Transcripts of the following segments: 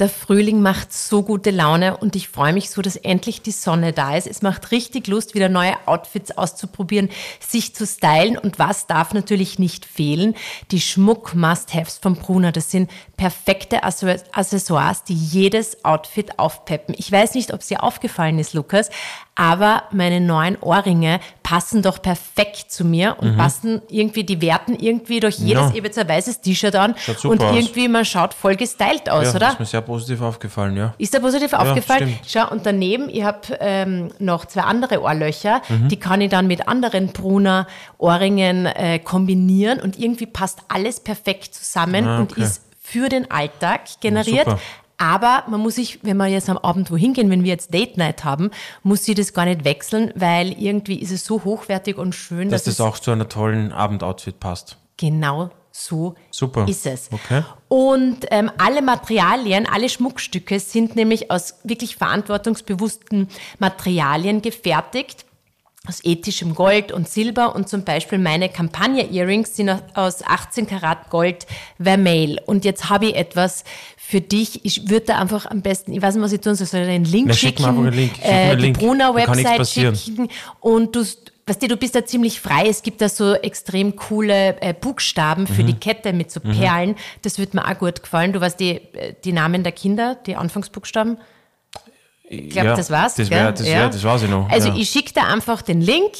Der Frühling macht so gute Laune und ich freue mich so, dass endlich die Sonne da ist. Es macht richtig Lust, wieder neue Outfits auszuprobieren, sich zu stylen und was darf natürlich nicht fehlen? Die Schmuck-Must-Haves von Bruna. Das sind perfekte Accessoires, die jedes Outfit aufpeppen. Ich weiß nicht, ob es dir aufgefallen ist, Lukas, aber meine neuen Ohrringe passen doch perfekt zu mir und mhm. passen irgendwie, die werten irgendwie durch jedes ja. Ibiza weißes T-Shirt an und irgendwie, man schaut voll gestylt aus, ja, oder? Positiv aufgefallen, ja. Ist da positiv ja, aufgefallen? Stimmt. Schau, und daneben, ich habe ähm, noch zwei andere Ohrlöcher, mhm. die kann ich dann mit anderen Brunner Ohrringen äh, kombinieren und irgendwie passt alles perfekt zusammen ah, okay. und ist für den Alltag generiert, ja, aber man muss sich, wenn wir jetzt am Abend wohin gehen, wenn wir jetzt Date Night haben, muss sie das gar nicht wechseln, weil irgendwie ist es so hochwertig und schön, dass, dass das auch zu einer tollen Abendoutfit passt. Genau so Super. ist es. Okay. Und ähm, alle Materialien, alle Schmuckstücke sind nämlich aus wirklich verantwortungsbewussten Materialien gefertigt aus ethischem Gold und Silber und zum Beispiel meine Campagna-Earrings sind aus 18 Karat Gold Vermeil. Und jetzt habe ich etwas für dich. Ich würde da einfach am besten, ich weiß nicht, was ich tun soll, soll ich einen Link Na, schicken, schick mir einen Link. Schick äh, die Link. Bruna-Website schicken und du, weißt du, du bist da ziemlich frei. Es gibt da so extrem coole äh, Buchstaben für mhm. die Kette mit so mhm. Perlen. Mhm. Das würde mir auch gut gefallen. Du weißt die, die Namen der Kinder, die Anfangsbuchstaben. Ich glaube, ja, das war's. Das, wär, das, ja. das war's ich noch. Also ja. ich schicke da einfach den Link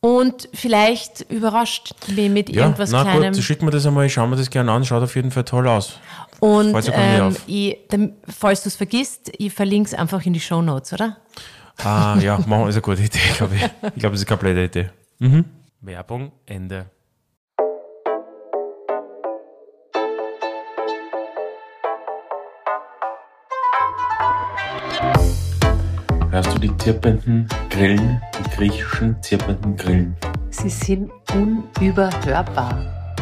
und vielleicht überrascht mich mit ja, irgendwas na Kleinem. Gut, schick mir das einmal, ich schaue mir das gerne an, schaut auf jeden Fall toll aus. Und ähm, ich, falls du es vergisst, ich verlinke es einfach in die Show Notes, oder? Ah, ja, machen, ist eine gute Idee, glaube ich. Ich glaube, das ist eine komplette Idee. Mhm. Werbung, Ende. Hörst du die zirpenden Grillen, die griechischen zirpenden Grillen? Sie sind unüberhörbar.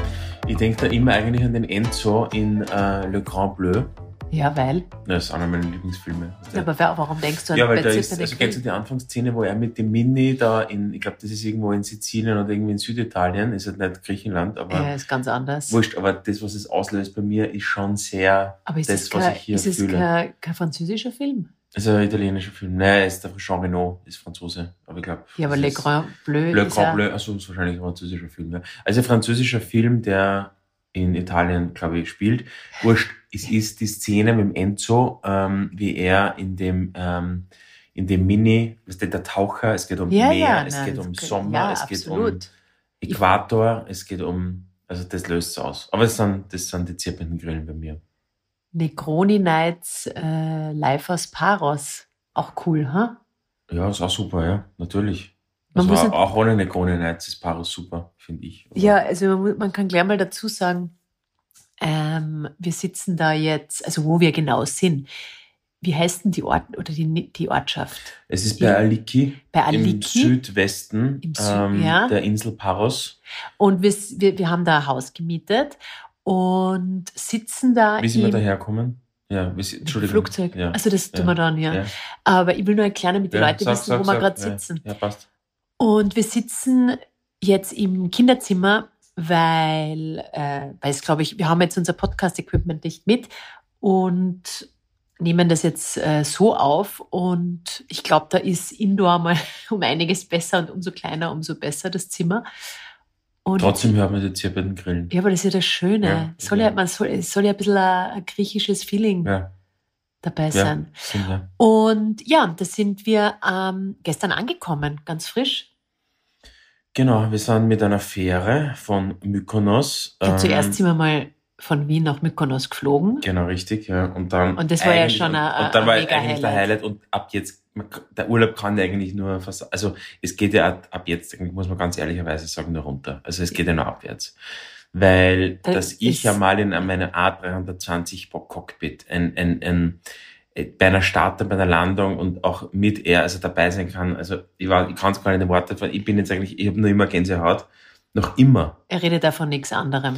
Ich denke da immer eigentlich an den Enzo in äh, Le Grand Bleu. Ja, weil? Das ist einer meiner Lieblingsfilme. Ja, aber warum denkst du an Ja, weil da ist, also kennst du die Anfangsszene, wo er mit dem Mini da in, ich glaube, das ist irgendwo in Sizilien oder irgendwie in Süditalien, ist halt nicht Griechenland, aber. Ja, ist ganz anders. Wurscht, aber das, was es auslöst bei mir, ist schon sehr aber ist das, was kein, ich hier ist fühle. Ist es kein, kein französischer Film? Das ist ein italienischer Film. Nein, ist der Jean Reno, ist Franzose. Aber ich glaube. Ja, aber Le Grand Bleu. Le Grand Bleu, also ist wahrscheinlich ein französischer Film. Ja. Also ein französischer Film, der in Italien, glaube ich, spielt. Wurscht, es ist die Szene mit dem Enzo, ähm, wie er in dem, ähm, in dem Mini, was ist der Taucher, es geht um ja, Meer, ja, es nein, geht um Sommer, ja, es geht um Äquator, es geht um, also das löst es aus. Aber das sind, das sind die zirpenden Grillen bei mir. Negroni Nights äh, live aus Paros. Auch cool, ha? Huh? Ja, ist auch super, ja, natürlich. Man also muss auch ohne Negroni Nights ist Paros super, finde ich. Aber ja, also man, man, kann gleich mal dazu sagen, ähm, wir sitzen da jetzt, also wo wir genau sind. Wie heißt denn die Ort oder die, die Ortschaft? Es ist bei Aliki, bei Aliki im Südwesten Im Süd, ähm, ja. der Insel Paros. Und wir, wir, wir haben da ein Haus gemietet und sitzen da. Wie sind wir daherkommen? Ja, Entschuldigung. Flugzeug. Ja. Also das tun ja. wir dann, ja. ja. Aber ich will nur erklären, damit die Leute sag, wissen, sag, wo wir gerade sitzen. Ja, passt. Und wir sitzen jetzt im Kinderzimmer, weil, äh, weil es, glaube ich, wir haben jetzt unser Podcast-Equipment nicht mit und nehmen das jetzt äh, so auf. Und ich glaube, da ist Indoor mal um einiges besser und umso kleiner, umso besser das Zimmer. Und Trotzdem hört man jetzt hier bei den Grillen. Ja, aber das ist ja das Schöne. Ja, soll ja, man soll, soll ja ein bisschen ein, ein griechisches Feeling ja. dabei sein. Ja, stimmt, ja. Und ja, da sind wir ähm, gestern angekommen, ganz frisch. Genau, wir sind mit einer Fähre von Mykonos. Ja, ähm, zuerst sind wir mal von Wien nach Mykonos geflogen. Genau, richtig, ja. Und dann. Und das war ja schon ein, und, und dann war eigentlich Highlight. der Highlight und ab jetzt der Urlaub kann ja eigentlich nur, also es geht ja ab jetzt, muss man ganz ehrlicherweise sagen, nur runter. Also es geht ja nur abwärts. Weil, das dass ich ja mal in meiner A320 Cockpit ein, ein, ein, bei einer Start und bei einer Landung und auch mit er also dabei sein kann. Also ich war, ich kann es gar nicht in Worte fassen. Ich bin jetzt eigentlich, ich habe nur immer Gänsehaut. Noch immer. Er redet davon nichts anderem.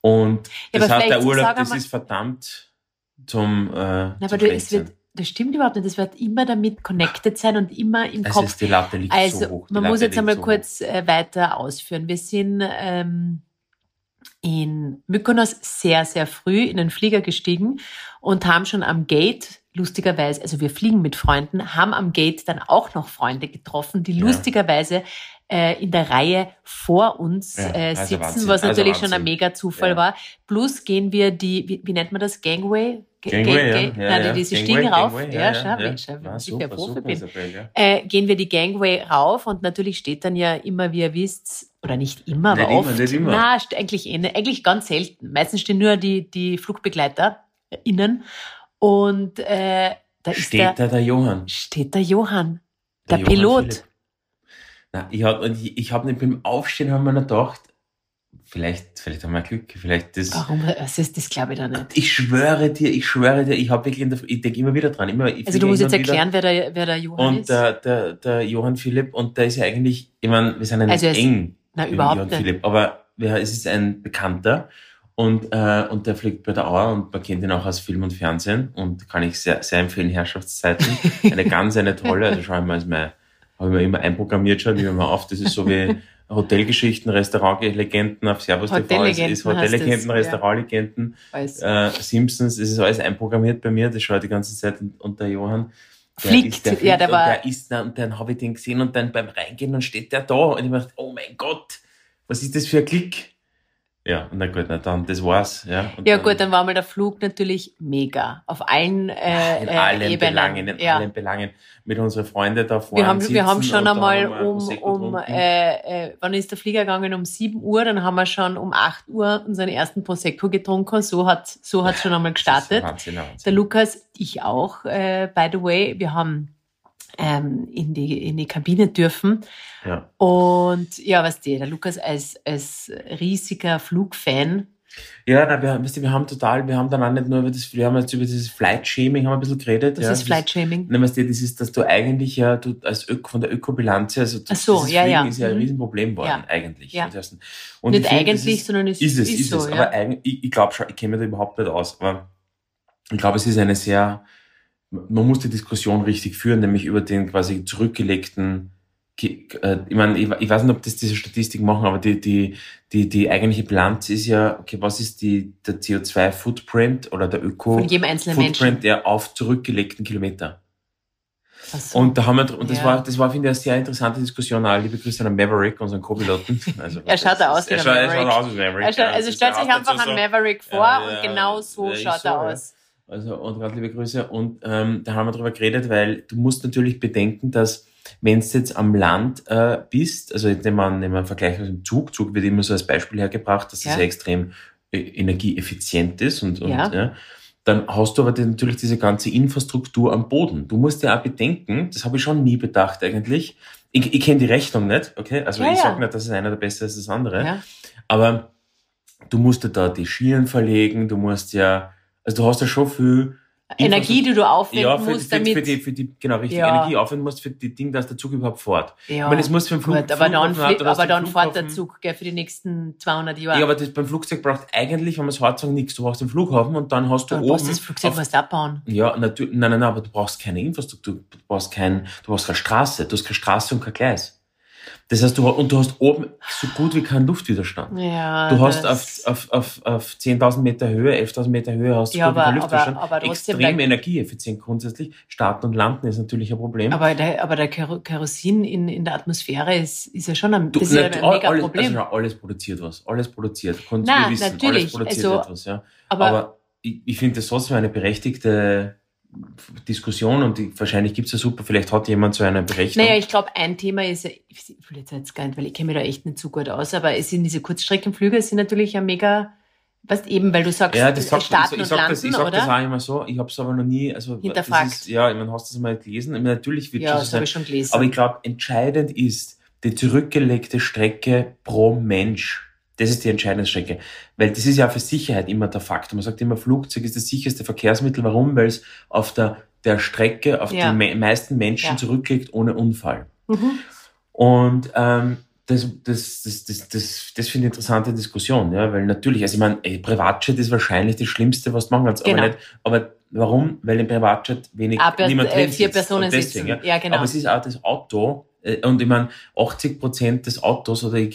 Und ja, das heißt, der Urlaub, das ist verdammt zum, äh, Na, aber du, es wird, das stimmt überhaupt nicht. Das wird immer damit connected sein und immer im also Kopf. Ist die Latte liegt also, so hoch. man Latte muss jetzt einmal so kurz äh, weiter ausführen. Wir sind ähm, in Mykonos sehr, sehr früh in den Flieger gestiegen und haben schon am Gate lustigerweise, also wir fliegen mit Freunden, haben am Gate dann auch noch Freunde getroffen, die ja. lustigerweise äh, in der Reihe vor uns ja, äh, also sitzen, also was natürlich also schon ein mega Zufall ja. war. Plus gehen wir die, wie, wie nennt man das, Gangway? Gangway, Gang, ja. Nein, ja, diese Gangway, Stiegen rauf. Gangway, ja, ja, schau, Mensch, ja, ich super, Profi bin. Isabel, äh, gehen wir die Gangway rauf und natürlich steht dann ja immer, wie ihr wisst, oder nicht immer, aber nicht oft. Immer, nicht immer. Na, eigentlich, eh, eigentlich ganz selten. Meistens stehen nur die, die Flugbegleiter innen und äh, da ist steht da der Johann. Steht der Johann, der, der Pilot. Johann na, ich habe ich, ich hab nicht beim Aufstehen haben wir noch gedacht, vielleicht, vielleicht haben wir Glück, vielleicht das. Warum? Das, ist, das glaube ich da nicht. Ich schwöre dir, ich schwöre dir, ich habe wirklich, ich denke immer wieder dran. Immer, also du musst jetzt erklären, wer der, wer der Johann und ist. Und der, der, der Johann Philipp, und der ist ja eigentlich, ich meine, wir sind ja nicht also eng. Na, überhaupt Johann nicht. Philipp, aber es ist ein Bekannter. Und, äh, und der fliegt bei der Auer und man kennt ihn auch aus Film und Fernsehen und kann ich sehr, sehr empfehlen, Herrschaftszeiten. Eine ganz, eine tolle, also schauen wir mal, ist mein, habe ich mir immer einprogrammiert schon, nehmen wir mal auf, das ist so wie Hotelgeschichten, Restaurantlegenden auf Servus TV, ist Hotellegenden, Restaurantlegenden, äh, Simpsons, es ist alles einprogrammiert bei mir, das schaue ich die ganze Zeit und, und der Johann, der fliegt, ist, der fliegt ja, der war, der ist und dann habe ich den gesehen und dann beim Reingehen dann steht der da und ich dachte, oh mein Gott, was ist das für ein Klick? Ja, na gut, na dann, das war's. Ja, und ja gut, dann war mal der Flug natürlich mega. Auf allen äh, In allen äh, Ebenen. Belangen, in ja. allen Belangen. Mit unseren Freunden da vorne Wir haben, wir haben schon einmal um, um äh, äh, wann ist der Flieger gegangen? Um 7 Uhr, dann haben wir schon um 8 Uhr unseren ersten Prosecco getrunken. So hat so hat's schon einmal gestartet. Wahnsinn, Wahnsinn. Der Lukas, ich auch, äh, by the way. Wir haben ähm, in, die, in die Kabine dürfen. Ja. Und ja, was die, der Lukas als, als riesiger Flugfan. Ja, na, wir, weißt du, wir haben total, wir haben dann auch nicht nur über das, wir haben jetzt über dieses Flight-Shaming haben ein bisschen geredet. Was ja, ist Flight-Shaming? Na, weißt du, das ist, dass du eigentlich ja, du als Öko, von der Ökobilanz, also Ach so, dieses ja, Fliegen ja. ist ja ein mhm. Riesenproblem worden, ja. eigentlich. Ja. Und nicht find, eigentlich, ist, sondern es ist es, ist, ist so, es. ja. Aber ich, ich glaube schon, ich kenne mich da überhaupt nicht aus, aber ich glaube, es ist eine sehr, man muss die Diskussion richtig führen, nämlich über den quasi zurückgelegten äh, ich meine, ich weiß nicht, ob das diese Statistik machen, aber die, die, die, die eigentliche Bilanz ist ja, okay, was ist die, der CO2-Footprint oder der Öko-Footprint der auf zurückgelegten Kilometer? So. Und da haben wir, und das ja. war, das war, finde ich, eine sehr interessante Diskussion. Auch liebe Grüße an Maverick, unseren Co-Piloten. Also, er schaut da aus wie ein Maverick. Er schaut aus wie Maverick. Schaut, also stellt sich einfach so, an Maverick vor ja, und genau so schaut so, er aus. Also, und ganz liebe Grüße. Und ähm, da haben wir drüber geredet, weil du musst natürlich bedenken, dass wenn du jetzt am Land äh, bist, also nehmen wir, nehmen wir einen Vergleich mit dem Zug, Zug wird immer so als Beispiel hergebracht, dass ja. das ja extrem äh, energieeffizient ist und, und ja. ja. dann hast du aber natürlich diese ganze Infrastruktur am Boden. Du musst ja auch bedenken, das habe ich schon nie bedacht eigentlich. Ich, ich kenne die Rechnung nicht, okay? Also ja, ich sage nicht, dass es einer der Beste ist als das andere. Aber du musst ja da die Schienen verlegen, du musst ja, also du hast ja schon viel Energie, die du aufwenden ja, für, musst, für, damit... Für die, für die, genau, richtig. Ja. Energie aufwenden musst für die Dinge, dass der Zug überhaupt fährt. Ja. Ich meine, es muss für den Flug, Gut, aber dann, hat, aber dann fährt der Zug gell, für die nächsten 200 Jahre. Ja, aber das, beim Flugzeug braucht eigentlich, wenn man es hart sagen, nichts. Du brauchst den Flughafen und dann hast du dann oben... Du das Flugzeug auf, du abbauen. Ja, natürlich. Nein, nein, nein, aber du brauchst keine Infrastruktur. Du brauchst, kein, du brauchst keine Straße. Du hast keine Straße und kein Gleis. Das heißt, du, und du hast oben so gut wie keinen Luftwiderstand. Ja, du hast auf, auf, auf, auf 10.000 Meter Höhe, 11.000 Meter Höhe hast du ja, aber, wie Luftwiderstand. Aber, aber Extrem energieeffizient grundsätzlich. Starten und landen ist natürlich ein Problem. Aber der, aber der Kerosin in, in der Atmosphäre ist, ist ja schon ein, das du, ist ja ein mega alles, Problem. Also alles produziert was. Alles produziert. Nein, wir wissen, natürlich. Alles produziert also, etwas, ja. Aber, aber ich, ich finde das trotzdem eine berechtigte Diskussion und die, wahrscheinlich gibt es ja super, vielleicht hat jemand so eine Berechnung. Naja, ich glaube, ein Thema ist, ich will jetzt, jetzt gar nicht, weil ich kenne mich da echt nicht so gut aus, aber es sind diese Kurzstreckenflüge, sind natürlich ein mega, was eben, weil du sagst, ja, das sagt, starten ich, ich und sag landen, das, ich sag oder? das auch immer so, ich habe es aber noch nie, also hinterfragt. Ist, ja, ich meine, hast du das mal gelesen? Ich meine, natürlich wird ja, das habe ich schon gelesen. Aber ich glaube, entscheidend ist die zurückgelegte Strecke pro Mensch. Das ist die entscheidende Strecke. Weil das ist ja für Sicherheit immer der Faktor. Man sagt immer, Flugzeug ist das sicherste Verkehrsmittel. Warum? Weil es auf der, der Strecke auf ja. die me meisten Menschen ja. zurücklegt ohne Unfall. Mhm. Und ähm, das, das, das, das, das, das finde ich eine interessante Diskussion, ja, weil natürlich, also ich meine, Privatjet ist wahrscheinlich das Schlimmste, was du machen kannst, genau. aber nicht, aber warum? Weil im Privatjet wenig, aber, niemand äh, drin vier sitzt. Personen deswegen, sitzen. Ja, genau. Aber es ist auch das Auto, und ich meine, 80 Prozent des Autos oder äh,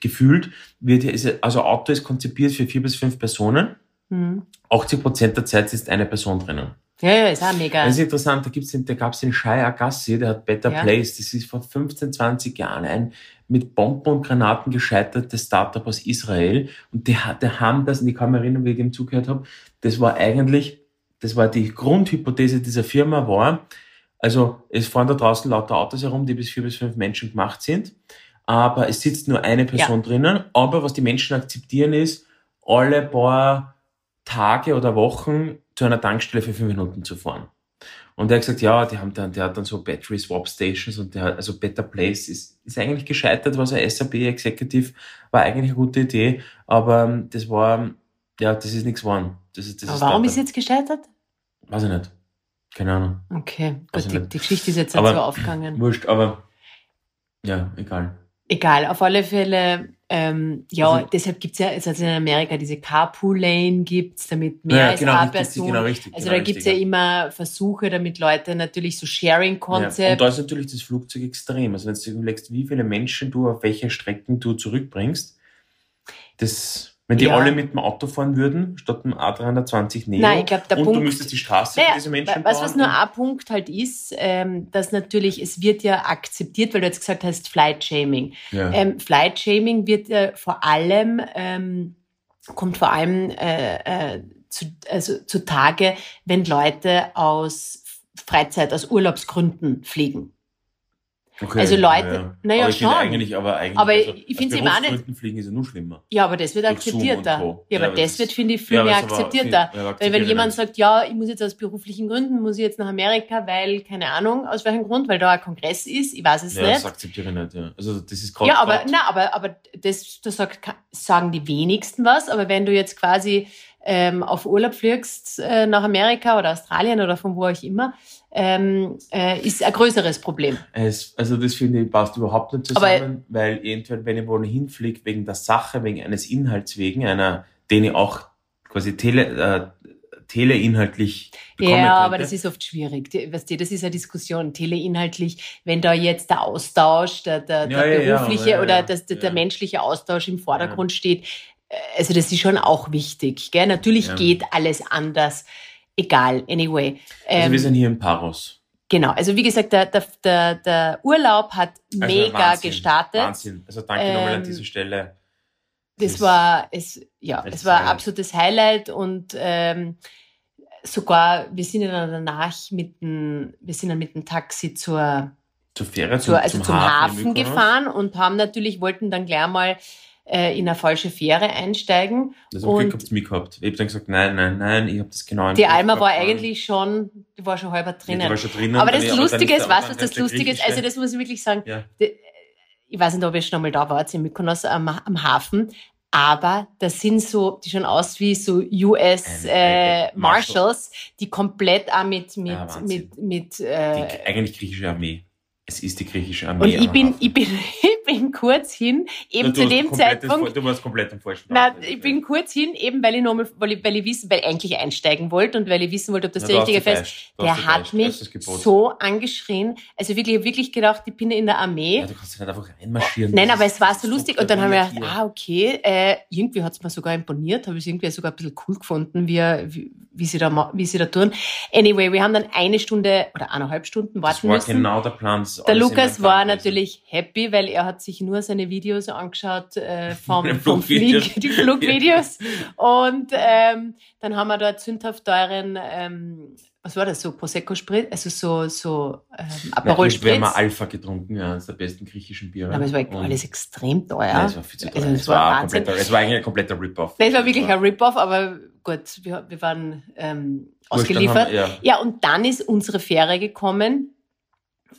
gefühlt wird also Auto ist konzipiert für vier bis fünf Personen. Mhm. 80 Prozent der Zeit ist eine Person drinnen. Ja, ja, ist auch mega. Das ist interessant, da gibt's den, da gab's den Shai Agassi, der hat Better ja. Place. Das ist vor 15, 20 Jahren ein mit Bomben und Granaten gescheitertes Startup aus Israel. Und die, die haben das, und ich kann mich erinnern, wie ich dem zugehört habe, das war eigentlich, das war die Grundhypothese dieser Firma war, also es fahren da draußen lauter Autos herum, die bis vier bis fünf Menschen gemacht sind, aber es sitzt nur eine Person ja. drinnen. Aber was die Menschen akzeptieren ist, alle paar Tage oder Wochen zu einer Tankstelle für fünf Minuten zu fahren. Und er hat gesagt, ja, die haben dann, der hat dann so Battery Swap Stations und der hat, also Better Place ist, ist eigentlich gescheitert, was ein SAP Executive war eigentlich eine gute Idee, aber ähm, das war, ja, das ist nichts geworden. Das ist, das aber ist warum ist jetzt gescheitert? Weiß ich nicht. Keine Ahnung. Okay, gut, die, die, Geschichte ist jetzt nicht so aufgegangen. Wurscht, aber ja, egal. Egal, auf alle Fälle, ähm, ja, also, deshalb gibt's ja, es hat in Amerika diese Carpool-Lane gibt's, damit mehr ja, als genau, eine Person. Genau, richtig, also genau, da gibt's ja, ja immer Versuche, damit Leute natürlich so Sharing-Konzept. Ja, und da ist natürlich das Flugzeug extrem. Also wenn du überlegst, wie viele Menschen du auf welche Strecken du zurückbringst, das wenn die ja. alle mit dem Auto fahren würden, statt dem A320 Neo. Nein, ich glaube, der und Punkt, du müsstest die Straße naja, für diese Menschen was, was nur ein Punkt halt ist, ähm, dass natürlich, es wird ja akzeptiert, weil du jetzt gesagt hast, Flight-Shaming. Ja. Ähm, Flight-Shaming wird ja vor allem, ähm, kommt vor allem äh, äh, zu, also zutage, wenn Leute aus Freizeit, aus Urlaubsgründen fliegen. Okay, also Leute, ja. naja, aber schon. Eigentlich, aber eigentlich, aber also, ich finde es immer nicht. fliegen ist ja nur schlimmer. Ja, aber das wird akzeptierter. Ja, aber das, das wird, finde ich, viel ja, mehr akzeptierter. Viel, ja, weil wenn jemand sagt, ja, ich muss jetzt aus beruflichen Gründen, muss ich jetzt nach Amerika, weil, keine Ahnung, aus welchem Grund, weil da ein Kongress ist, ich weiß es ja, nicht. das akzeptiere ich nicht, ja. Also, das ist gerade. Ja, aber, na, aber, aber das, das sagt, sagen die wenigsten was, aber wenn du jetzt quasi, ähm, auf Urlaub fliegst äh, nach Amerika oder Australien oder von wo auch immer, ähm, äh, ist ein größeres Problem. Es, also das finde ich passt überhaupt nicht zusammen, Aber, weil entweder wenn ich wohl hinfliege wegen der Sache, wegen eines Inhalts wegen, einer, den ich auch quasi tele, äh, teleinhaltlich bekommen Ja, könnte. aber das ist oft schwierig. Weißt du, das ist eine Diskussion. Teleinhaltlich, wenn da jetzt der Austausch, der, der, ja, der ja, berufliche ja, oder das, der, der menschliche Austausch im Vordergrund steht, also das ist schon auch wichtig. Gell? Natürlich geht alles anders egal, anyway. Also wir ähm, sind hier in Paros. Genau, also wie gesagt, der, der, der, Urlaub hat also mega Wahnsinn, gestartet. Wahnsinn. Also danke ähm, nochmal an dieser Stelle. Das, das war es, ja, es war ein absolutes Highlight und ähm, sogar wir sind dann danach mit dem, wir sind dann mit dem Taxi zur zur Fähre, zum, zur, also zum, zum Hafen, Hafen gefahren und haben natürlich wollten dann gleich mal äh, in eine falsche Fähre einsteigen. Das habe ich mit gehabt. Ich habe dann gesagt, nein, nein, nein, ich habe das genau Die Alma war eigentlich schon, die war schon halber drinnen. Ja, die war schon drinnen. Aber das Lustige ist, weißt du, was das Lustige ist? Also das muss ich wirklich sagen. Ja. ich weiß nicht, ob ihr schon einmal da wart, in Mykonos am, am Hafen. Aber das sind so, die schauen aus wie so US äh, Marshals, die komplett auch mit mit ja, mit mit äh, die eigentlich griechische Armee. Es ist die griechische Armee. Und ich bin, ich bin, bin kurz hin, eben ja, zu dem Zeitpunkt. Du warst komplett im falschen Nein, ich bin kurz hin, eben weil ich nochmal, weil ich, weil ich wissen, weil ich eigentlich einsteigen wollte und weil ich wissen wollte, ob das Na, der richtige Fest. Der hat mich so angeschrien. Also wirklich, ich habe wirklich gedacht, ich bin in der Armee. Ja, du kannst nicht einfach reinmarschieren. Nein, aber es war so lustig. Und dann haben wir gedacht, ah, okay, äh, irgendwie hat es mir sogar imponiert, habe ich irgendwie sogar ein bisschen cool gefunden, wie, wie, wie sie da, wie sie da tun. Anyway, wir haben dann eine Stunde oder eineinhalb Stunden warten müssen. Das war genau der Plan der Lukas war natürlich happy, weil er hat sich nur seine Videos angeschaut äh, vom, vom Flieg, die Flugvideos. Und ähm, dann haben wir da zündhaft teuren, ähm, was war das, so Prosecco Spritz, also so, so ähm, Aperol Spritz. Wir haben Alpha getrunken, ja, eines der besten griechischen Biere. Aber es war und alles extrem teuer. Ja, es war viel zu teuer. Also, es, es, war, kompletter, es war eigentlich ein kompletter Rip-Off. Es war wirklich ein Rip-Off, aber gut, wir, wir waren ähm, ausgeliefert. Haben, ja. ja, und dann ist unsere Fähre gekommen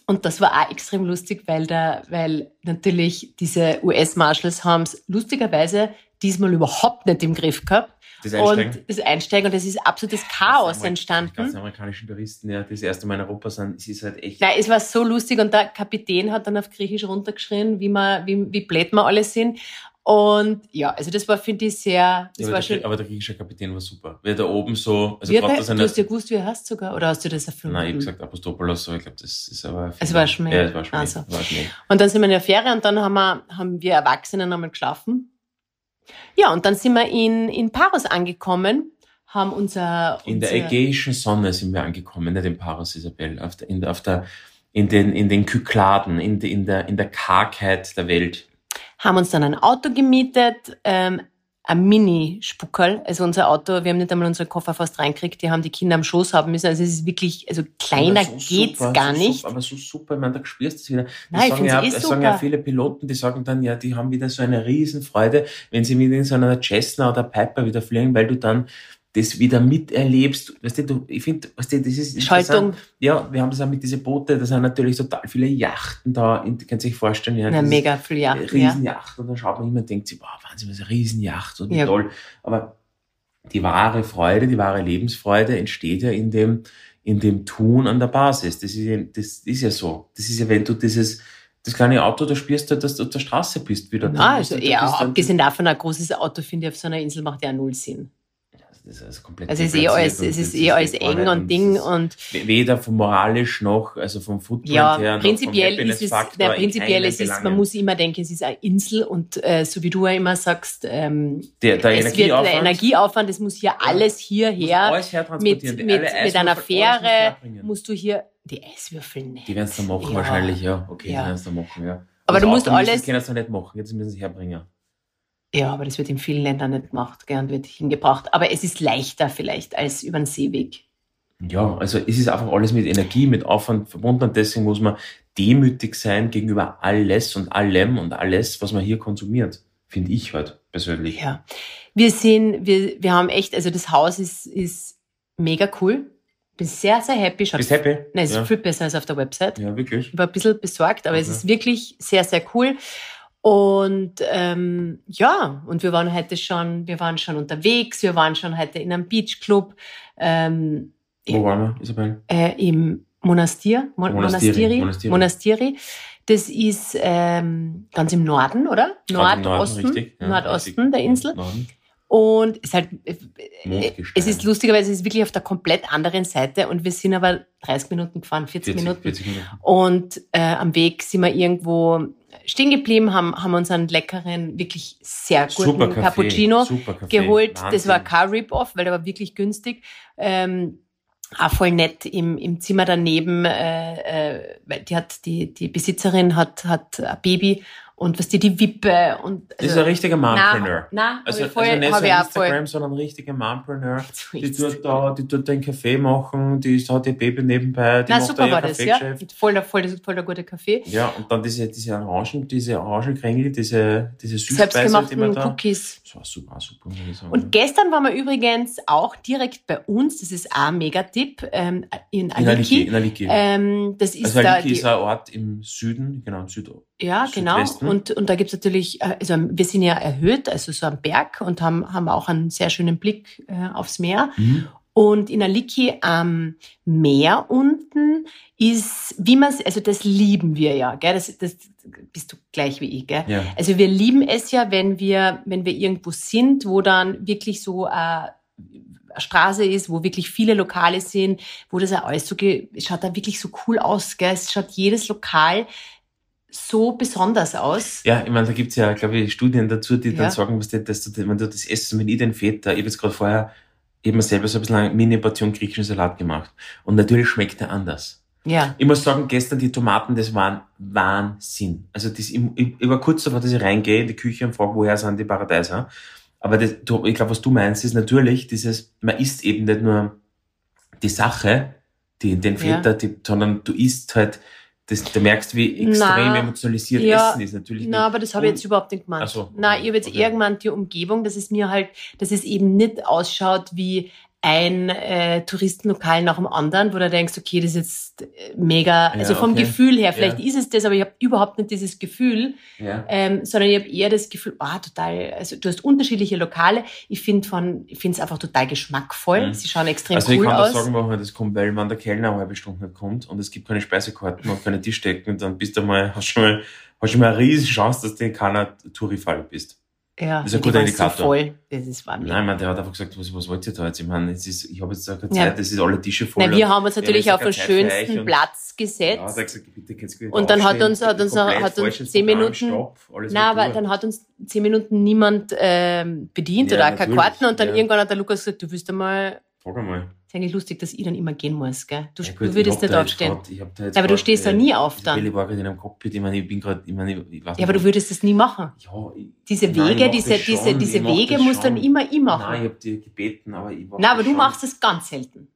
und das war auch extrem lustig, weil da, weil natürlich diese US-Marshals haben es lustigerweise diesmal überhaupt nicht im Griff gehabt. Das Einsteigen. Und das Einsteigen und es ist absolutes Chaos das entstanden. Die ganzen amerikanischen Touristen, ja, die das erste Mal in Europa sind, es ist halt echt. Nein, es war so lustig und der Kapitän hat dann auf Griechisch runtergeschrien, wie man, wie, wie blöd wir alle sind. Und ja, also das war, finde ich, sehr, das Ja, war aber, schon. der, aber der griechische Kapitän war super. Weil da oben so, also Wie, das du eine, hast ja gewusst, wie er heißt sogar, oder hast du das erfunden? Nein, ich hab gesagt Apostopoulos, aber ich glaube, das ist aber. Es war Schmäh. Ja, es war Schmäh. Also. War Schmäh. Und dann sind wir in der Fähre und dann haben wir, haben wir Erwachsenen einmal geschlafen. Ja, und dann sind wir in, in Paros angekommen, haben unser, In der unser ägäischen Sonne sind wir angekommen, nicht in Paros, Isabel, auf der, in der, auf der, in den, in den Kykladen, in, de, in der, in der Kargheit der Welt. Haben uns dann ein Auto gemietet, ähm, ein Mini-Spuckerl, also unser Auto, wir haben nicht einmal unseren Koffer fast reinkriegt, die haben die Kinder am Schoß haben müssen, also es ist wirklich, also kleiner so geht's super, gar so nicht. Super, aber so super, ich meine, da spürst du es wieder. Die Nein, ich sagen, ja, eh sagen ja viele Piloten, die sagen dann, ja, die haben wieder so eine Riesenfreude, wenn sie wieder in so einer Cessna oder Piper wieder fliegen, weil du dann das wieder miterlebst. Weißt du, du ich finde, weißt du, das ist Schaltung. Ja, wir haben das auch mit diesen Boote, da sind natürlich total viele Yachten da, kannst du sich vorstellen, ja. Na, mega viel, ja. ja. Riesenjacht. Und dann schaut man immer und denkt sich, wow, Wahnsinn, was eine Riesenjacht und Ja. toll. Aber die wahre Freude, die wahre Lebensfreude entsteht ja in dem, in dem Tun an der Basis. Das ist, ja, das ist ja so. Das ist ja, wenn du dieses, das kleine Auto, da spürst du, dass du auf der Straße bist wieder. Na, also, ja, dann- abgesehen davon, ein großes Auto, finde ich, auf so einer Insel macht ja null Sinn. Das ist komplett Also es ist eh alles, es ist das eh alles eng nicht und Ding das und Weder vom moralisch noch, also vom Footprint ja, her, prinzipiell ist es, Happiness-Faktor na, in prinzipiell ist es, man Belangen. muss immer denken, es ist eine Insel und äh, so wie du ja immer sagst, ähm, der, der es wird der Energieaufwand, es muss hier alles hierher alles mit, mit, mit einer muss Fähre musst du hier die Eiswürfel nehmen. Die werden es dann machen Ja. wahrscheinlich, ja. Okay, Ja. die werden es dann machen, ja. Aber du musst alles- sie können es dann nicht machen, jetzt müssen sie es herbringen. Ja, aber das wird in vielen Ländern nicht gemacht, gern wird hingebracht. Aber es ist leichter vielleicht als über den Seeweg. Ja, also es ist einfach alles mit Energie, mit Aufwand verbunden und deswegen muss man demütig sein gegenüber alles und allem und alles, was man hier konsumiert. Finde ich halt persönlich. Ja. Wir sind, wir, wir haben echt, also das Haus ist, ist mega cool. Bin sehr, sehr happy. Schaut, Bist happy? Nein, es ist ja. viel besser als auf der Website. ja, wirklich. Ich war ein bisschen besorgt, aber es Okay. ist wirklich sehr, sehr cool. Und ähm, ja, und wir waren heute schon, wir waren schon unterwegs, wir waren schon heute in einem Beachclub, ähm, Wo waren wir, Isabel? äh, im Monastir, Mon Monastiri, Monastiri, Monastiri. Das ist ähm, ganz im Norden, oder? Im Norden, Nordosten. Ja, Nordosten der Insel. Norden. Und es ist halt, äh, es ist lustigerweise, es ist wirklich auf der komplett anderen Seite und wir sind aber 30 Minuten gefahren, 40, 40, Minuten. 40 Minuten. Und äh, am Weg sind wir irgendwo stehen geblieben, haben, haben uns einen leckeren, wirklich sehr guten Super Kaffee, Cappuccino super Kaffee, geholt. Das Wahnsinn. war Car Rip-Off, weil der war wirklich günstig. Ähm, auch voll nett im, im Zimmer daneben, äh, äh, weil die hat, die, die Besitzerin hat, hat ein Baby und was die, die Wippe und Das ist ein richtiger Mompreneur. Na, Also, hab ich voll, also nicht so Instagram, sondern ein richtiger Mompreneur. Die tut da, die tut den Kaffee machen, die hat ihr Baby nebenbei, die Na, macht super da war ihr das, ja. Voll der, voll, der, voll der gute Kaffee. Ja, und dann diese, diese Orangen, diese Orangenkrängel, diese, diese Süßspeise, die Selbstgemachten man da. Cookies. Das war super, super, muss ich sagen. Und gestern waren wir übrigens auch direkt bei uns, das ist auch ein Megatipp, ähm, in in Aliki, in Aliki. Ähm, das ist also da Aliki die, ist ein Ort im Süden, genau, im Süd. ja genau Südwesten. und und da gibt's natürlich, äh, also wir sind ja erhöht, also so am Berg und haben haben auch einen sehr schönen Blick äh, aufs Meer. Mhm. Und in Aliki am Meer unten ist, wie man also das lieben wir ja, gell? Das, das bist du gleich wie ich, gell? Ja. Also wir lieben es ja, wenn wir, wenn wir irgendwo sind, wo dann wirklich so äh, eine Straße ist, wo wirklich viele Lokale sind, wo das auch alles so, es schaut da wirklich so cool aus, gell? Es schaut jedes Lokal so besonders aus. Ja, ich meine, da gibt's ja, glaube ich, Studien dazu, die Ja. dann sagen, was dass du, wenn du das isst, wenn ich den Feta, ich habe jetzt gerade vorher eben selber so ein bisschen eine Mini-Portion griechischen Salat gemacht. Und natürlich schmeckt er anders. Ja. Ich muss sagen, gestern die Tomaten, das waren Wahnsinn. Also das, ich, ich, war kurz davor, dass ich reingehe in die Küche und frage, woher sind die Paradeiser. Aber das, ich glaube, was du meinst, ist natürlich dieses, man isst eben nicht nur die Sache, die, den Ja. Feta, die, sondern du isst halt, das, du merkst, wie extrem Na, emotionalisiert ja, Essen ist. Natürlich Na, aber das habe ich jetzt überhaupt nicht gemeint. Ach so, Na, okay, ich habe jetzt okay. eher gemeint, die Umgebung, dass es mir halt, dass es eben nicht ausschaut wie ein äh, Touristenlokal nach dem anderen, wo du denkst, okay, das ist jetzt äh, mega, also Ja, vom okay. Gefühl her, vielleicht Ja. ist es das, aber ich habe überhaupt nicht dieses Gefühl, Ja. ähm, sondern ich habe eher das Gefühl, ah, total, also du hast unterschiedliche Lokale. Ich finde von, ich finde es einfach total geschmackvoll. Mhm. Sie schauen extrem Also ich cool kann aus. das sagen, warum das kommt, weil wenn der Kellner eine halbe Stunde nicht kommt und es gibt keine Speisekarten und keine Tischdecken, dann bist du mal, hast schon mal, hast schon mal eine riesen Chance, dass du in keiner Touri-Falle bist. Ja, Das ist ein guter Indikator. So voll. Das ist war Nein, man, der hat einfach gesagt, was, was wollt ihr da jetzt? Ich meine, es ist, ich habe jetzt auch keine Ja. Zeit, das ist alle Tische voll. Nein, wir haben uns Ja, natürlich auf den schönsten Platz Ja, gesetzt. er gesagt, bitte Und dann hat uns- hat uns- hat uns zehn Minuten- Stopp, Nein, aber dann hat uns zehn Minuten niemand ähm, bedient Ja, oder auch keine Karten und dann ja. irgendwann hat der Lukas gesagt, du willst einmal, Frag einmal. Ist eigentlich lustig, dass ich dann immer gehen muss, gell? Du, Ja, du gut, ich würdest nicht aufstehen. grad- Ja, aber du grad, stehst da äh, nie auf dann. Ich war gerade in einem Cockpit, ich meine, ich bin gerade, ich meine, ich, weiß Ja, aber du würdest das nie machen. ja, ich, Diese Nein, Wege, diese, diese, schon, diese mach Wege musst dann immer ich Nein, machen. ich hab dir gebeten, aber ich mach Na, aber du schon. machst es ganz selten.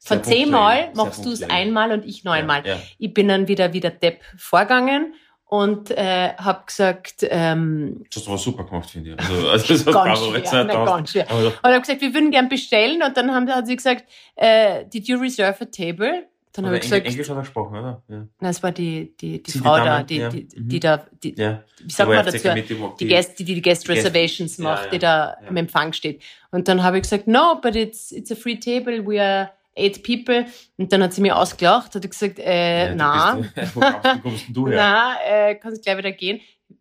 Von zehnmal machst du es einmal und ich neunmal. Ja, ja. Ich bin dann wieder wieder Depp vorgegangen und äh, habe gesagt, ähm, Das hast du aber super gemacht, finde ich. Also, also das ganz schwer, jetzt nein, ganz schwer. Und habe gesagt, wir würden gern bestellen. Und dann haben, hat sie gesagt, äh, did you reserve a table? Dann habe ich gesagt, Engl- Englisch hat er gesprochen, oder? Ja. nein, es war die, die, die die Frau da, Dame, die, ja. die, Mhm. die da, die, ja. wie sagt Die man war dazu? Die Guest, die die Guest die Guest- Reservations macht, die da am Empfang steht. Und dann habe ich gesagt, no, but it's, it's a free table, we are eight people. Und dann hat sie mir ausgelacht, hat gesagt, äh, Ja, na, du na, äh, kannst gleich wieder gehen.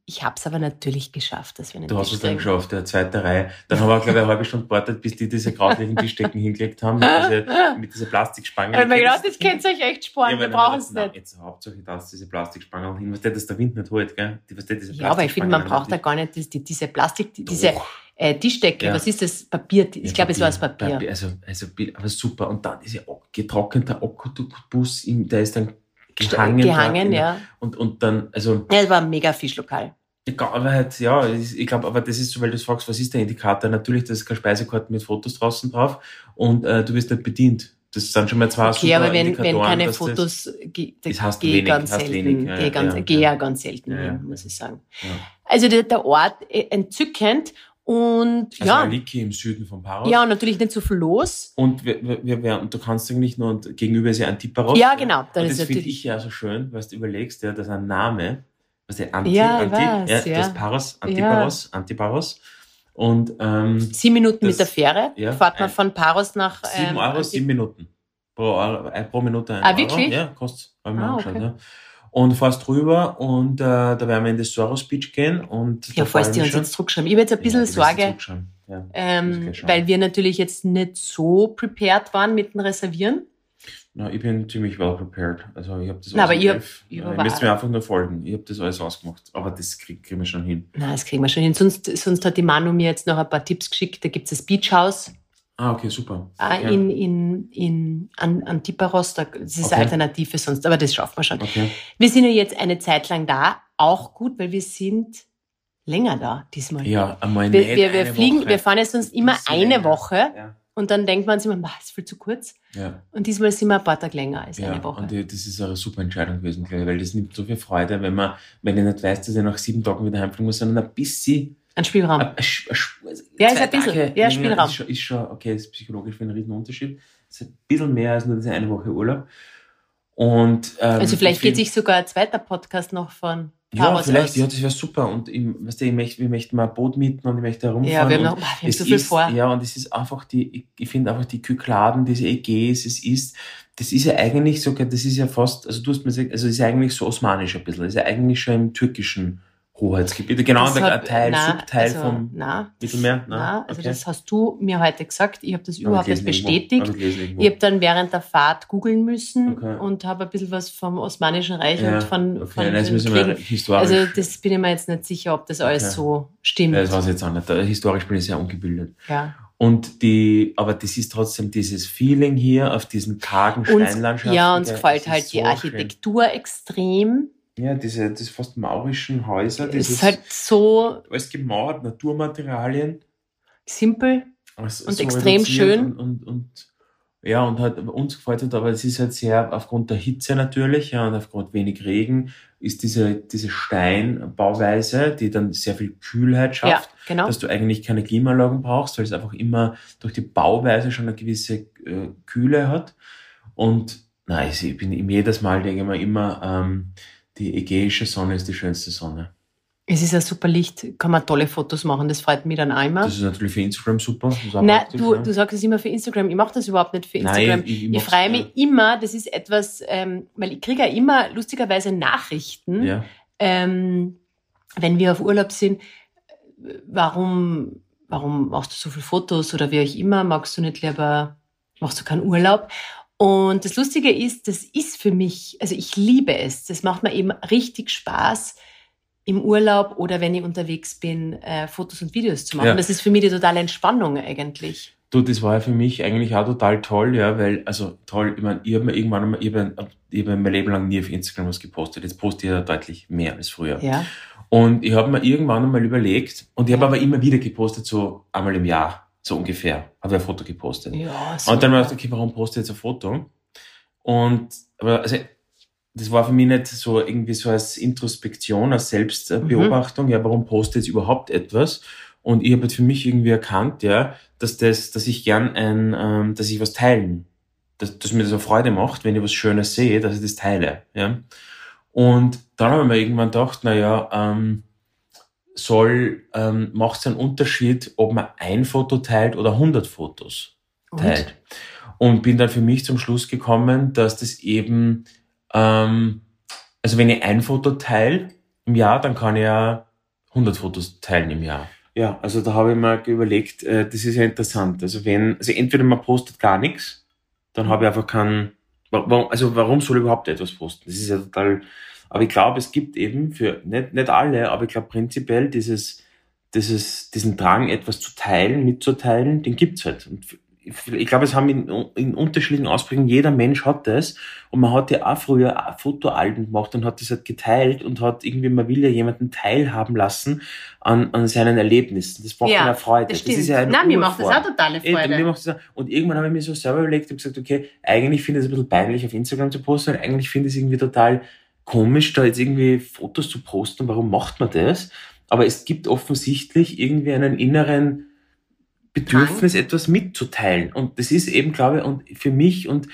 Ich habe es aber natürlich geschafft, dass wir einen Du hast es dann geschafft, der zweite Reihe. Dann haben wir, glaube ich, eine halbe Stunde gewartet, bis die diese grauslichen Tischdecken hingelegt haben, mit dieser, mit dieser Plastikspange. Gedacht, kennst das du? könnt ihr euch echt sparen, Ja, wir aber brauchen es nicht. Jetzt Hauptsache das, diese Plastikspange hin, was der, dass der Wind nicht holt, gell? Die, was der, diese Ja, aber ich finde, man braucht da nicht- gar nicht diese Plastik, die, diese Doch. Äh, Tischdecke. Ja. Was ist das? Papier? Ich Ja, glaube, es war das Papier. Also, also, aber super. Und dann dieser getrocknete Oktopus, der ist dann gehangen. Gehangen, ja. Und, und dann, also, Ja, es war ein mega Fischlokal. aber halt, ja, ich glaube, aber das ist so, weil du fragst, was ist der Indikator? Natürlich, das ist keine Speisekarte mit Fotos draußen drauf und äh, du wirst nicht bedient. Das sind schon mal zwei Okay, aber wenn, wenn keine dass das- Fotos, ge- da Das gehe ganz selten, wenig, ja, gehe ja, ganz, ja, gehe ja. ganz selten hin, muss ich sagen. Also der, der Ort äh, entzückend und Also ja, Aliki im Süden von Paros. ja, und natürlich nicht so viel los. Und, wir, wir, wir, und du kannst eigentlich nur, und gegenüber ist ja Antiparos. Ja, genau, und das finde ich ja so schön, weil du überlegst, ja, dass ein Name, was der Anti, Ja, Anti, weiß, ja. das Paros, Antiparos, Antiparos. Und ähm, Sieben Minuten Das- mit der Fähre ja, fahrt man ein- von Paros nach sieben ähm, Euro, Anti- sieben Minuten. Pro, äh, pro Minute ein Ah, Euro. wirklich? Ja, kostet. Ah, okay. ja. Und fährst rüber und äh, da werden wir in das Soros Beach gehen. Und Ja, falls die uns schon. jetzt zurückschreiben. Ich habe jetzt ein bisschen Ja, Sorge. Ja. ähm, weil wir natürlich jetzt nicht so prepared waren mit dem Reservieren. Na, ich bin ziemlich well prepared. Also ich habe das Na, aber ihr müsst mir einfach nur folgen. Ich habe das alles ausgemacht. Aber das krieg- kriegen wir schon hin. Na, das kriegen wir schon hin. Sonst, sonst hat die Manu mir jetzt noch ein paar Tipps geschickt. Da gibt's das Beach House Ah, okay, super. äh, okay. in, in, in An- Antiparos. Da- Das ist Okay. eine Alternative sonst, aber das schaffen wir schon. okay. Wir sind ja jetzt eine Zeit lang da. Auch gut, weil wir sind länger da diesmal. Ja, einmal Wir, nicht wir, wir eine fliegen, Woche. wir fahren jetzt sonst immer eine länger. Woche Ja, und dann denkt man sich immer, "Bah, ist viel zu kurz. ja. Und diesmal sind wir ein paar Tage länger als Ja, eine Woche. und das ist eine super Entscheidung gewesen, weil das nimmt so viel Freude, wenn man, wenn ich nicht weiß, dass ich nach sieben Tagen wieder heimfliegen muss, sondern ein bisschen, Ein Spielraum. Sch- Ja, ist ein bisschen. Tage Ja, Spielraum. Ist schon, ist schon, okay, ist psychologisch für einen riesen Unterschied. Ist ein bisschen mehr als nur diese eine Woche Urlaub. Und, ähm, also vielleicht ich geht sich sogar ein zweiter Podcast noch von Ja, vielleicht, aus. ja, das wäre super. Und ich, weißt du, ich möchte, wir möchten mal ein Boot mieten und ich möchte herumfahren. Ja, wir haben, noch, wir haben so viel ist, vor. Ja, und es ist einfach die, ich, finde einfach die Kykladen, diese Ägäis, es ist, das ist ja eigentlich sogar, das ist ja fast, also du hast mir gesagt, also es ist ja eigentlich so osmanisch ein bisschen, es ist ja eigentlich schon im türkischen Hoheitsgebiet, genau Das der hat- Teil, na, Subteil also, vom na, Mittelmeer. na, also okay. das hast du mir heute gesagt. Ich habe das Hab überhaupt nicht bestätigt. Hab ich habe dann während der Fahrt googeln müssen Okay. und habe ein bisschen was vom Osmanischen Reich ja, und von, okay, von nein, das müssen wir historisch. Also das bin ich mir jetzt nicht sicher, ob das alles so stimmt. das weiß ich jetzt auch nicht. Historisch bin ich sehr ungebildet. ja. Und die, aber das ist trotzdem dieses Feeling hier auf diesen kargen Uns, Steinlandschaften. ja, uns gefällt halt die so Architektur extrem. Ja, diese, diese fast maurischen Häuser, dieses, ist halt so alles gemauert, Naturmaterialien. simpel. alles Und so extrem schön. Und, und, und ja, und halt uns gefällt halt, aber es ist halt sehr aufgrund der Hitze natürlich, ja, und aufgrund wenig Regen, ist diese, diese Steinbauweise, die dann sehr viel Kühlheit Ja, schafft, genau. dass du eigentlich keine Klimaanlagen brauchst, weil es einfach immer durch die Bauweise schon eine gewisse äh, Kühle hat. Und nein, ich bin ihm jedes Mal, denke ich mir immer, ähm, die ägäische Sonne ist die schönste Sonne. Es ist ein super Licht, kann man tolle Fotos machen, das freut mich dann immer. Das ist natürlich für Instagram super. Nein, praktisch, du, ja. du sagst es immer für Instagram. Ich mache das überhaupt nicht für Instagram. Nein, ich, ich, ich freue mich immer, das ist etwas, ähm, weil ich kriege ja immer lustigerweise Nachrichten, Ja. ähm, wenn wir auf Urlaub sind. warum, warum machst du so viele Fotos oder wie auch immer, magst du nicht lieber, machst du keinen Urlaub? Und das Lustige ist, das ist für mich, also ich liebe es. Das macht mir eben richtig Spaß, im Urlaub oder wenn ich unterwegs bin, äh, Fotos und Videos zu machen. Ja. Das ist für mich die totale Entspannung eigentlich. Du, das war ja für mich eigentlich auch total toll, ja, weil, also toll, ich meine, ich habe mir irgendwann einmal, ich habe hab mein Leben lang nie auf Instagram was gepostet. Jetzt poste ich ja deutlich mehr als früher. Ja. Und ich habe mir irgendwann einmal überlegt, und ich habe aber immer wieder gepostet, so einmal im Jahr, so ungefähr, habe ich ein Foto gepostet. Ja, so und dann habe ich gedacht, okay, warum poste ich jetzt ein Foto? Und, aber, also, das war für mich nicht so irgendwie so als Introspektion, als Selbstbeobachtung, mhm. ja, warum poste ich jetzt überhaupt etwas? Und ich habe jetzt für mich irgendwie erkannt, ja, dass das, dass ich gern ein, ähm, dass ich was teilen, dass, dass mir das eine Freude macht, wenn ich was Schönes sehe, dass ich das teile, ja. Und dann habe ich mir irgendwann gedacht, na ja, ähm, soll, ähm, macht es einen Unterschied, ob man ein Foto teilt oder 100 Fotos teilt. Und? Und bin dann für mich zum Schluss gekommen, dass das eben ähm, also wenn ich ein Foto teile im Jahr, dann kann ich ja 100 Fotos teilen im Jahr. Ja, also da habe ich mir überlegt, äh, das ist ja interessant. Also wenn, also entweder man postet gar nichts, dann habe ich einfach keinen, warum, also warum soll überhaupt etwas posten? Das ist ja total, aber ich glaube, es gibt eben für, nicht, nicht alle, aber ich glaube prinzipiell dieses, dieses, diesen Drang, etwas zu teilen, mitzuteilen, den gibt's halt. Und ich glaube, es haben in, in unterschiedlichen Ausprägungen, jeder Mensch hat das. Und man hat ja auch früher Fotoalben gemacht und hat das halt geteilt und hat irgendwie, man will ja jemanden teilhaben lassen an, an seinen Erlebnissen. Das macht ja, mir Freude. Das, das ist ja eine Nein, mir macht das auch totale Freude. Mir macht das auch, und irgendwann habe ich mir so selber überlegt und gesagt, okay, eigentlich finde ich es ein bisschen peinlich auf Instagram zu posten, eigentlich finde ich es irgendwie total komisch, da jetzt irgendwie Fotos zu posten. Warum macht man das? Aber es gibt offensichtlich irgendwie einen inneren Bedürfnis, Drang. etwas mitzuteilen. Und das ist eben, glaube ich, und für mich und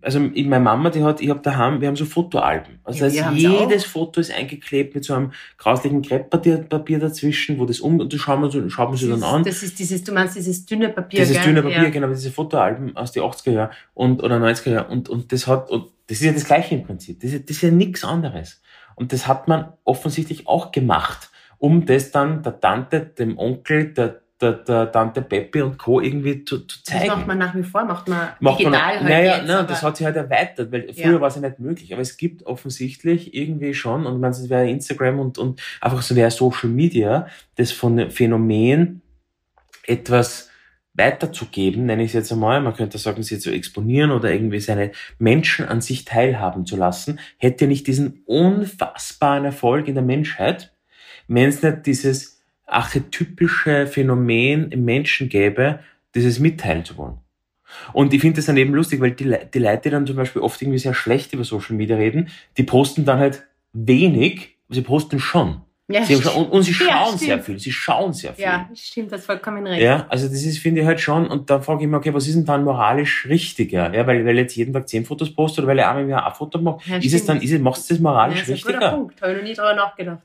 also meine Mama, die hat, ich habe daheim, wir haben so Fotoalben. Also ja, heißt, jedes Foto ist eingeklebt mit so einem grauslichen Krepppapier dazwischen, wo das um, und das schauen wir, so, schauen wir so dann an. Das ist dieses, du meinst dieses dünne Papier, Dieses gell? dünne Papier, ja. genau, diese Fotoalben aus den 80er Jahren und, oder 90er Jahren. Und, und das hat, und das ist ja das Gleiche im Prinzip. Das ist, das ist ja nichts anderes. Und das hat man offensichtlich auch gemacht, um das dann der Tante, dem Onkel, der, der, der Tante Peppi und Co. irgendwie zu, zu zeigen. Das macht man nach wie vor, macht man macht digital man, halt naja, jetzt. Nein, das hat sich halt erweitert, weil früher ja. war es ja nicht möglich. Aber es gibt offensichtlich irgendwie schon, und man es wäre Instagram und, und einfach so wäre Social Media, das von Phänomen etwas weiterzugeben, nenne ich es jetzt einmal, man könnte sagen, sie zu exponieren oder irgendwie seine Menschen an sich teilhaben zu lassen, hätte nicht diesen unfassbaren Erfolg in der Menschheit, wenn es nicht dieses archetypische Phänomen im Menschen gäbe, dieses mitteilen zu wollen. Und ich finde das dann eben lustig, weil die, die Leute, die dann zum Beispiel oft irgendwie sehr schlecht über Social Media reden, die posten dann halt wenig, aber sie posten schon. Ja, sie schon, und, und, sie schauen ja, sehr viel, sie schauen sehr viel. Ja, stimmt, das vollkommen recht. Ja, also das ist, finde ich halt schon, und da frage ich mich, okay, was ist denn dann moralisch richtiger? Ja, weil, weil jetzt jeden Tag zehn Fotos postet oder weil er einmal im Jahr ein Foto macht, ja, ist stimmt. es dann, ist es, machst du das moralisch ja, das ist richtiger? Ein guter Punkt, habe ich noch nie drüber nachgedacht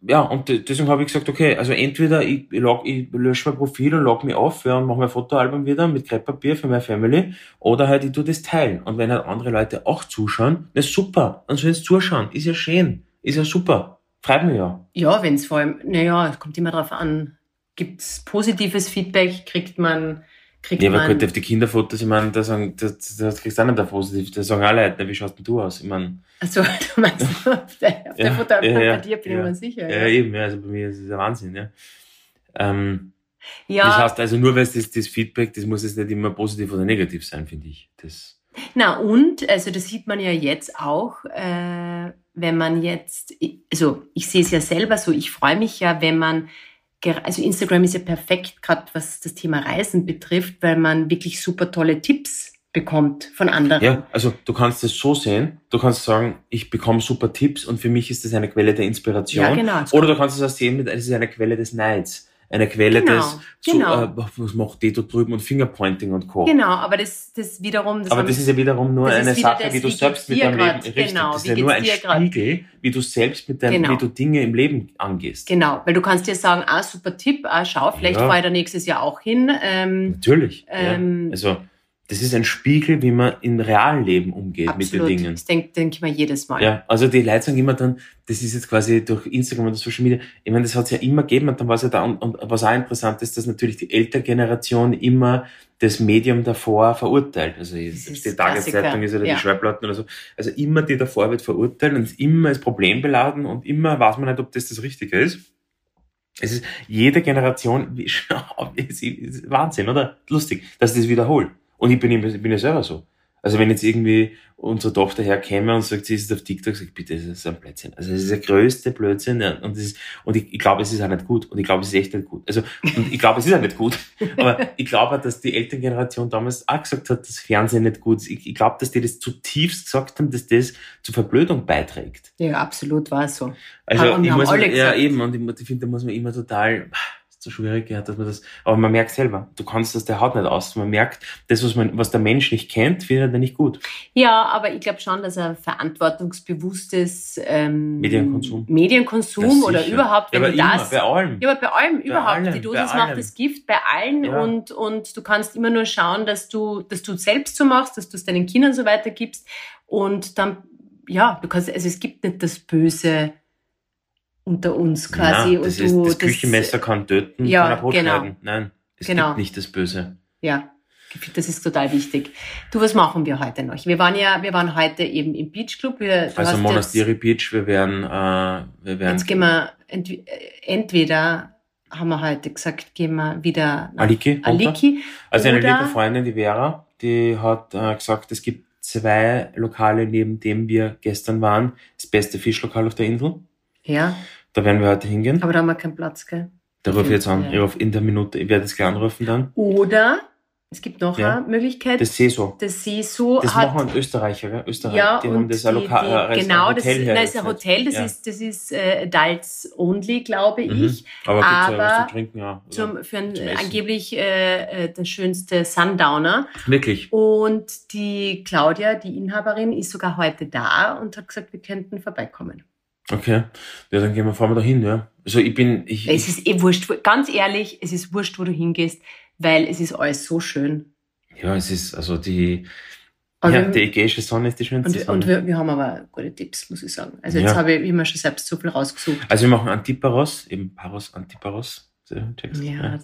ja, und deswegen habe ich gesagt, okay, also entweder ich, log, ich lösche mein Profil und log mich auf ja, und mache mein Fotoalbum wieder mit Krepppapier für meine Family, oder halt ich tu das teilen. Und wenn halt andere Leute auch zuschauen, na super, dann sollen sie zuschauen, ist ja schön, ist ja super, freut mich ja. Ja, wenn es vor allem, naja, es kommt immer darauf an, gibt's positives Feedback, kriegt man kriegt ja, man... aber gut, auf die Kinderfotos, ich meine, da, sagen, da, da kriegst du auch nicht ein positiv, da sagen alle Leute, wie schaust denn du aus? Ich meine... Also du meinst, auf der, auf der ja, Foto ja, ja, bei dir bin ich mir sicher. Ja, eben, ja, also bei mir ist es ein Wahnsinn, ja. Ähm, ja. Das heißt also nur, weil es das, das Feedback, das muss jetzt nicht immer positiv oder negativ sein, finde ich. Das na und, also das sieht man ja jetzt auch, äh, wenn man jetzt, also ich sehe es ja selber so, ich freue mich ja, wenn man also Instagram ist ja perfekt, gerade was das Thema Reisen betrifft, weil man wirklich super tolle Tipps bekommt von anderen. Ja, also du kannst es so sehen, du kannst sagen, ich bekomme super Tipps und für mich ist das eine Quelle der Inspiration. Ja, genau. Oder du kannst es auch sehen, es ist eine Quelle des Neids eine Quelle genau, des, genau. äh, was macht die da drüben und Fingerpointing und Co. Genau, aber das, das wiederum... Das aber das ist ja wiederum nur eine Sache, wie du selbst mit deinem grad, Leben, richtig, genau, das ist ja nur ein Spiegel, grad? wie du selbst mit deinem, genau. wie du Dinge im Leben angehst. Genau, weil du kannst dir sagen, ah, super Tipp, ah, schau, vielleicht ja. fahre ich da nächstes Jahr auch hin. Ähm, Natürlich, ähm, ja. also das ist ein Spiegel, wie man im realen Leben umgeht Absolut. mit den Dingen. Das denke denk ich mir jedes Mal. Ja, also die Leute sagen immer dann, das ist jetzt quasi durch Instagram oder Social Media, ich meine, das hat es ja immer gegeben und dann war es ja da, und, und was auch interessant ist, dass natürlich die ältere Generation immer das Medium davor verurteilt. Also ist die Tageszeitung ist oder ja. die Schreibplatten oder so. Also immer die davor wird verurteilt und ist immer als Problem beladen und immer weiß man nicht, ob das das Richtige ist. Es ist jede Generation, ist Wahnsinn, oder? Lustig, dass das wiederholt. Und ich bin, ich bin ja selber so. Also wenn jetzt irgendwie unsere Tochter herkäme und sagt, sie ist auf TikTok, sag ich, bitte, das ist ein Blödsinn. Also das ist der größte Blödsinn. Und, das ist, und ich, ich glaube, es ist auch nicht gut. Und ich glaube, es ist echt nicht gut. Also, und ich glaube, es ist auch nicht gut. Aber ich glaube, auch, dass die Elterngeneration damals auch gesagt hat, dass Fernsehen nicht gut ist. Ich, ich glaube, dass die das zutiefst gesagt haben, dass das zur Verblödung beiträgt. Ja, absolut war es so. Also Haben- ich muss alle ja eben und ich, ich finde, da muss man immer total so schwierig, ja, dass man das. Aber man merkt selber, du kannst das der Haut nicht aus. Man merkt, das, was man, was der Mensch nicht kennt, findet er nicht gut. Ja, aber ich glaube schon, dass ein verantwortungsbewusstes ähm, Medienkonsum. Medienkonsum Ja, oder überhaupt, Ja, wenn aber du immer, das. bei allem. Ja, aber bei allem überhaupt. allem, die bei Dosis allem. macht das Gift bei allen Ja. und, und du kannst immer nur schauen, dass du, dass du selbst so machst, dass du es deinen Kindern so weitergibst. Und dann, ja, du kannst, also es gibt nicht das Böse unter uns quasi. Nein, das, und ist, du, das Küchenmesser kann töten, Ja, kann Brot genau. schneiden. Nein, es Genau. gibt nicht das Böse. Ja, das ist total wichtig. Du, was machen wir heute noch? Wir waren ja, wir waren heute eben im Beach Club. Wir, du Also hast Monastiri Beach, wir werden, äh, wir Jetzt, werden jetzt gehen wir, ent, äh, entweder haben wir heute gesagt, gehen wir wieder nach Aliki. Aliki. Also eine liebe Freundin, die Vera, die hat äh, gesagt, es gibt zwei Lokale, neben dem wir gestern waren. Das beste Fischlokal auf der Insel. Ja, Da werden wir heute hingehen. aber da haben wir keinen Platz, gell? Da rufe ich jetzt an. Ja. Ich rufe in der Minute, ich werde es gleich anrufen dann. Oder es gibt noch Ja. eine Möglichkeit, Das Seso. das SESO Das hat machen Österreicher, gell? Österreich. ja, die haben das die, Lokal, die, äh, genau, das, Hotel nein, das ist ein. Hotel, das Ja. ist, das ist äh, Adults only, glaube Mhm. ich. Aber, gibt's ja was aber zu trinken, ja. Zum, für ein, zum angeblich äh, äh, der schönste Sundowner. Wirklich. Und die Claudia, die Inhaberin, ist sogar heute da und hat gesagt, wir könnten vorbeikommen. Okay. Ja, dann gehen wir, fahren wir da hin, ja. Also ich bin, ich, Es ist eh wurscht, ganz ehrlich, es ist wurscht, wo du hingehst, weil es ist alles so schön. ja, es ist, also die, Aber ja, wir- die ägäische Sonne ist die schönste und, Sonne. und wir, wir haben aber gute Tipps, muss ich sagen. Also jetzt Ja. habe ich immer schon selbst so viel rausgesucht. also wir machen Antiparos, eben Paros, Antiparos. Du? Ja,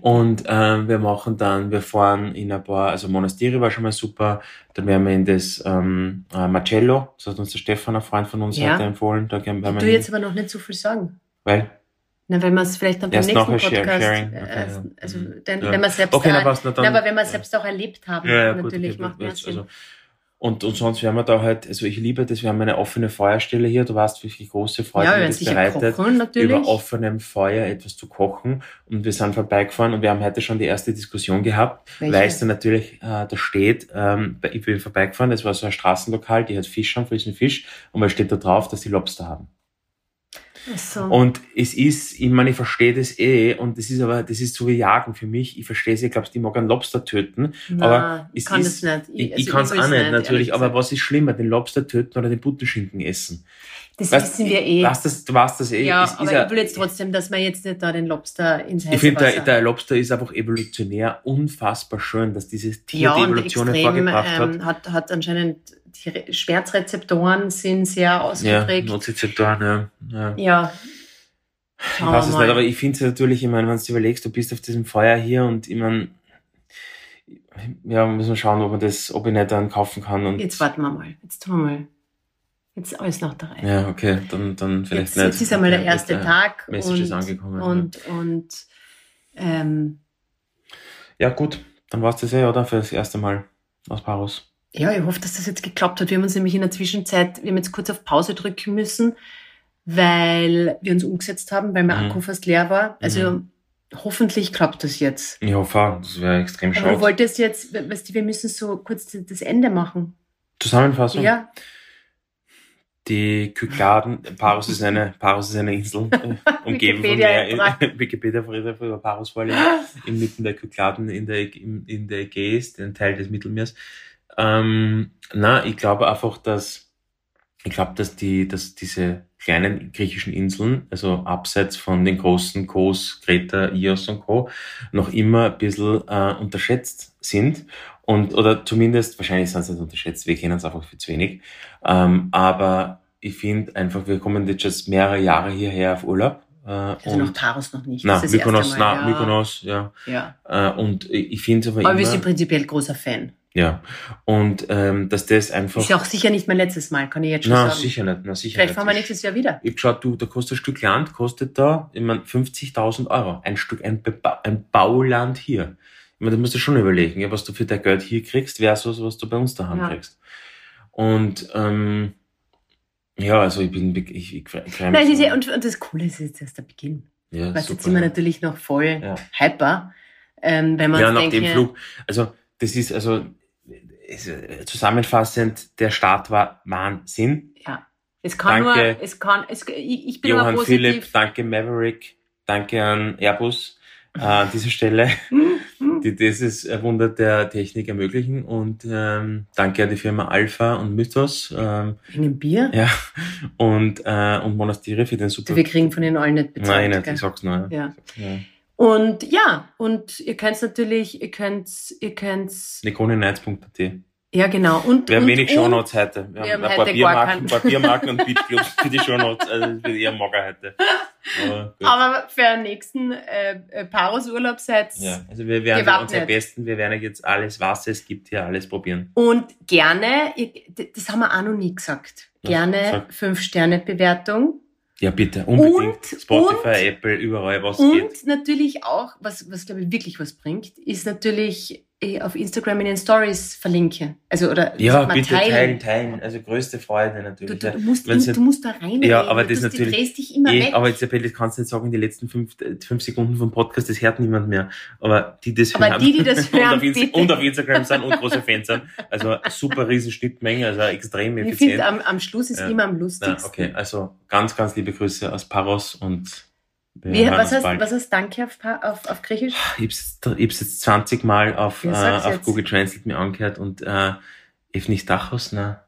Und ähm, wir machen dann, wir fahren in ein paar, also Monasteri war schon mal super, dann werden wir in das ähm, äh, Marcello, das hat uns der Stefan, ein Freund von uns, Ja. heute empfohlen, da gehen wir hin, jetzt aber noch nicht so viel sagen. weil, Na, wenn wir es vielleicht dann beim nächsten Podcast, sharing. äh, Okay, ja. also Mhm. dann, Ja. wenn wir selbst, okay, passt na, dann, na, aber wenn wir es selbst auch erlebt haben, gut, natürlich okay, macht jetzt, Sinn. also, und, und sonst werden wir da halt, also ich liebe das, wir haben eine offene Feuerstelle hier, du weißt, wie viel große Freude ja, das bereitet, kochen, über offenem Feuer etwas zu kochen. Und wir sind vorbeigefahren und wir haben heute schon die erste Diskussion gehabt, Welche? weil es da natürlich äh, da steht, ähm, ich bin vorbeigefahren, das war so ein Straßenlokal, die hat Fisch haben, frischen Fisch. Und was steht da drauf, dass die Lobster haben. So. Und es ist, ich meine, ich verstehe das eh, und das ist aber, das ist so wie Jagen für mich. Ich verstehe es, ich glaube, die mag einen Lobster töten. Na, aber ich es kann ist- das nicht. Ich, also ich kann es auch nicht, natürlich, aber was ist schlimmer, den Lobster töten oder den Butterschinken essen? Das Weißt- wissen wir eh. Weißt das, du weißt das eh. ja, ist aber ja- ich will jetzt trotzdem, dass wir jetzt nicht da den Lobster ins heiße ich finde, der, der Lobster ist einfach evolutionär unfassbar schön, dass dieses Tier ja, die Evolution extrem, hervorgebracht hat. ähm, hat, hat anscheinend die Re Schmerzrezeptoren sind sehr Ja, ausgeprägt. Nozizeptoren, ja. ja. Ja. Ich weiß es nicht, aber ich finde es natürlich, ich meine, wenn du überlegst, du bist auf diesem Feuer hier und ich meine, ja, müssen wir schauen, ob man das, ob ich nicht dann kaufen kann und. Jetzt warten wir mal. Jetzt tun wir mal. Jetzt alles nach der Reihe. Ja, okay, dann, dann vielleicht jetzt, nicht. jetzt ist einmal der erste jetzt, äh, Tag Message und, ist angekommen, und, und ähm, Ja, gut, dann war's das eh, oder? Für das erste Mal aus Paros. ja, ich hoffe, dass das jetzt geklappt hat. Wir haben uns nämlich in der Zwischenzeit, wir haben jetzt kurz auf Pause drücken müssen, weil wir uns umgesetzt haben, weil mein Mhm. Akku fast leer war. Also hoffentlich klappt das jetzt. Ich hoffe auch, das wäre extrem Aber du schade. wolltest jetzt, weißt du, wir müssen so kurz das Ende machen. Zusammenfassung. Ja, Die Kykladen, Paros ist eine, Paros ist eine Insel, äh, umgeben von. Meer, Wikipedia über Paros vorlesen, inmitten der Kykladen in der, in, in der Ägäis, den Teil des Mittelmeers. Ähm, na, ich glaube einfach, dass, ich glaube, dass die, dass diese, kleinen griechischen Inseln, also abseits von den großen Kos, Kreta, Ios und Co., noch immer ein bisschen äh, unterschätzt sind. Und, oder zumindest, wahrscheinlich sind sie nicht unterschätzt, wir kennen es einfach viel zu wenig. Ähm, aber ich finde einfach, wir kommen jetzt schon mehrere Jahre hierher auf Urlaub. Äh, also noch Taros noch nicht. Na, Mykonos, na, ja. Mykonos, ja. ja. Äh, und ich finde es aber, aber immer... wir sind prinzipiell großer Fan. Ja, und ähm, dass das einfach... Ist ja auch sicher nicht mein letztes Mal, kann ich jetzt schon na, sagen. sicher nicht, na, sicher Vielleicht nicht. fahren wir nächstes Jahr wieder. Ich geschaut, du, da kostet ein Stück Land, kostet da, ich mein, 50.000 Euro. Ein Stück, ein, Beba ein Bauland hier. Ich meine, da musst du schon überlegen, ja, was du für dein Geld hier kriegst, versus was du bei uns daheim Ja. kriegst. Und, ähm, ja, also ich bin, ich, ich, ich. Nein, es ist so. ja, und, und das Coole ist jetzt erst der Beginn. ja, Weißt, super, jetzt sind wir ja. natürlich noch voll Ja. hyper. Ähm, wenn man Ja, nach denkt, dem Flug. Also, das ist also ist, äh, zusammenfassend, der Start war Wahnsinn. Ja. Es kann Danke. nur, es kann, es, ich, ich bin Johann positiv. Philipp, danke Maverick, danke an Airbus äh, an dieser Stelle, die dieses Wunder der Technik ermöglichen und ähm, danke an die Firma Alpha und Mythos ähm, Wegen dem Bier? ja, und, äh, und Monastire für den super... Wir kriegen von den allen nicht bezahlt. Nein, nicht, gell? ich sag's nur. Ja. Ja. Und ja, und ihr könnt natürlich, ihr könnt, ihr könnt, Nikonenights.at ja genau. Und, Wir haben und, wenig und, Shownotes heute. Wir, wir haben haben ein paar heute Biermarken, ein paar Biermarken und Beachclubs für die Shownotes. Also das wird eher mager heute. Aber. Aber für den nächsten äh, äh, Paros-Urlaub seid Ja, also wir werden Gewappnet. unser Besten, wir werden jetzt alles, was es gibt, hier alles probieren. Und gerne, das haben wir auch noch nie gesagt, gerne sag. 5-Sterne-Bewertung. Ja, bitte, unbedingt. Und- Spotify, und- Apple, überall, was Und geht. natürlich auch, was, was glaube ich wirklich was bringt, ist natürlich auf Instagram in den Stories verlinken. Also, oder Ja, bitte teilen. teilen, teilen. Also größte Freude Du, natürlich. du, ja. du, musst, du, du musst da reinreden. Ja, aber das du, natürlich- Du drehst dich immer Eh, weg. aber Isabel, das kannst du nicht sagen, die letzten fünf, fünf Sekunden vom Podcast, das hört niemand mehr. Aber die, das Aber hören, die, die das und, hören, auf Insta bitte. und auf Instagram sind und große Fans sind, also super riesen Schnittmenge, also extrem ich effizient. finde, am, am Schluss ist Ja. immer am Na, lustigsten. okay, also ganz, ganz liebe Grüße aus Paros und Wie, was, heißt, was heißt Danke auf, auf, auf Griechisch? Ich hab's, ich hab's jetzt 20 Mal auf, äh, auf jetzt. Google Translate mir angehört und äh, Efnistachos, na.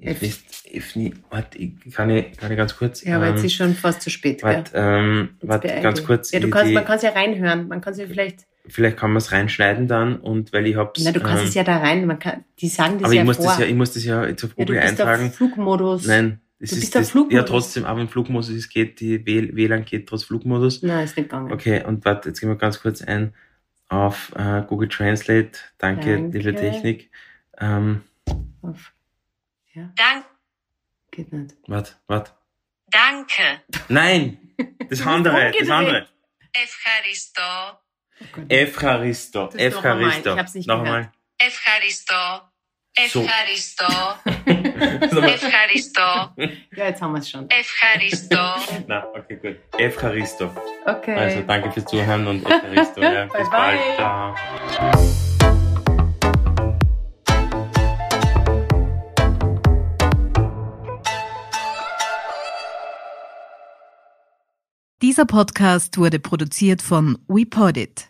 Ef- Efnis, Efni, warte, ich kann ich, kann ich ganz kurz. Ja, aber ähm, jetzt ist schon fast zu spät. Gell? warte, ähm, beeil ganz kurz. Ja, du ich- kannst, die, man kann es ja reinhören. Man kann es ja vielleicht. vielleicht kann man es reinschneiden dann und weil ich hab's. Na, du kannst ähm, es ja da rein. Man kann, die sagen das aber ja ich muss vor. das ja, ich muss das ja jetzt auf ja, du Google bist eintragen. auf Flugmodus. Nein, es du ist das, ja, trotzdem, aber im Flugmodus, es geht, die WLAN geht trotz Flugmodus. Nein, ist nicht gegangen. Okay, und warte, jetzt gehen wir ganz kurz ein auf äh, Google Translate. Danke, Danke. liebe Technik. Ähm, auf. Ja. Dank. Geht nicht. Warte, warte. Danke. Nein, das andere, das andere. Evcharisto. Oh Evcharisto, Nochmal. Evcharisto. einmal. Ευχαριστώ. So. Ευχαριστώ. Nochmal. Ευχαριστώ. Ja, jetzt haben wir es schon. Ευχαριστώ. Na, okay, gut. Efcharisto. Okay. Also danke fürs Zuhören und Efcharisto. ja. Bis Bye, bald. bye. Ciao. Dieser Podcast wurde produziert von WePodit.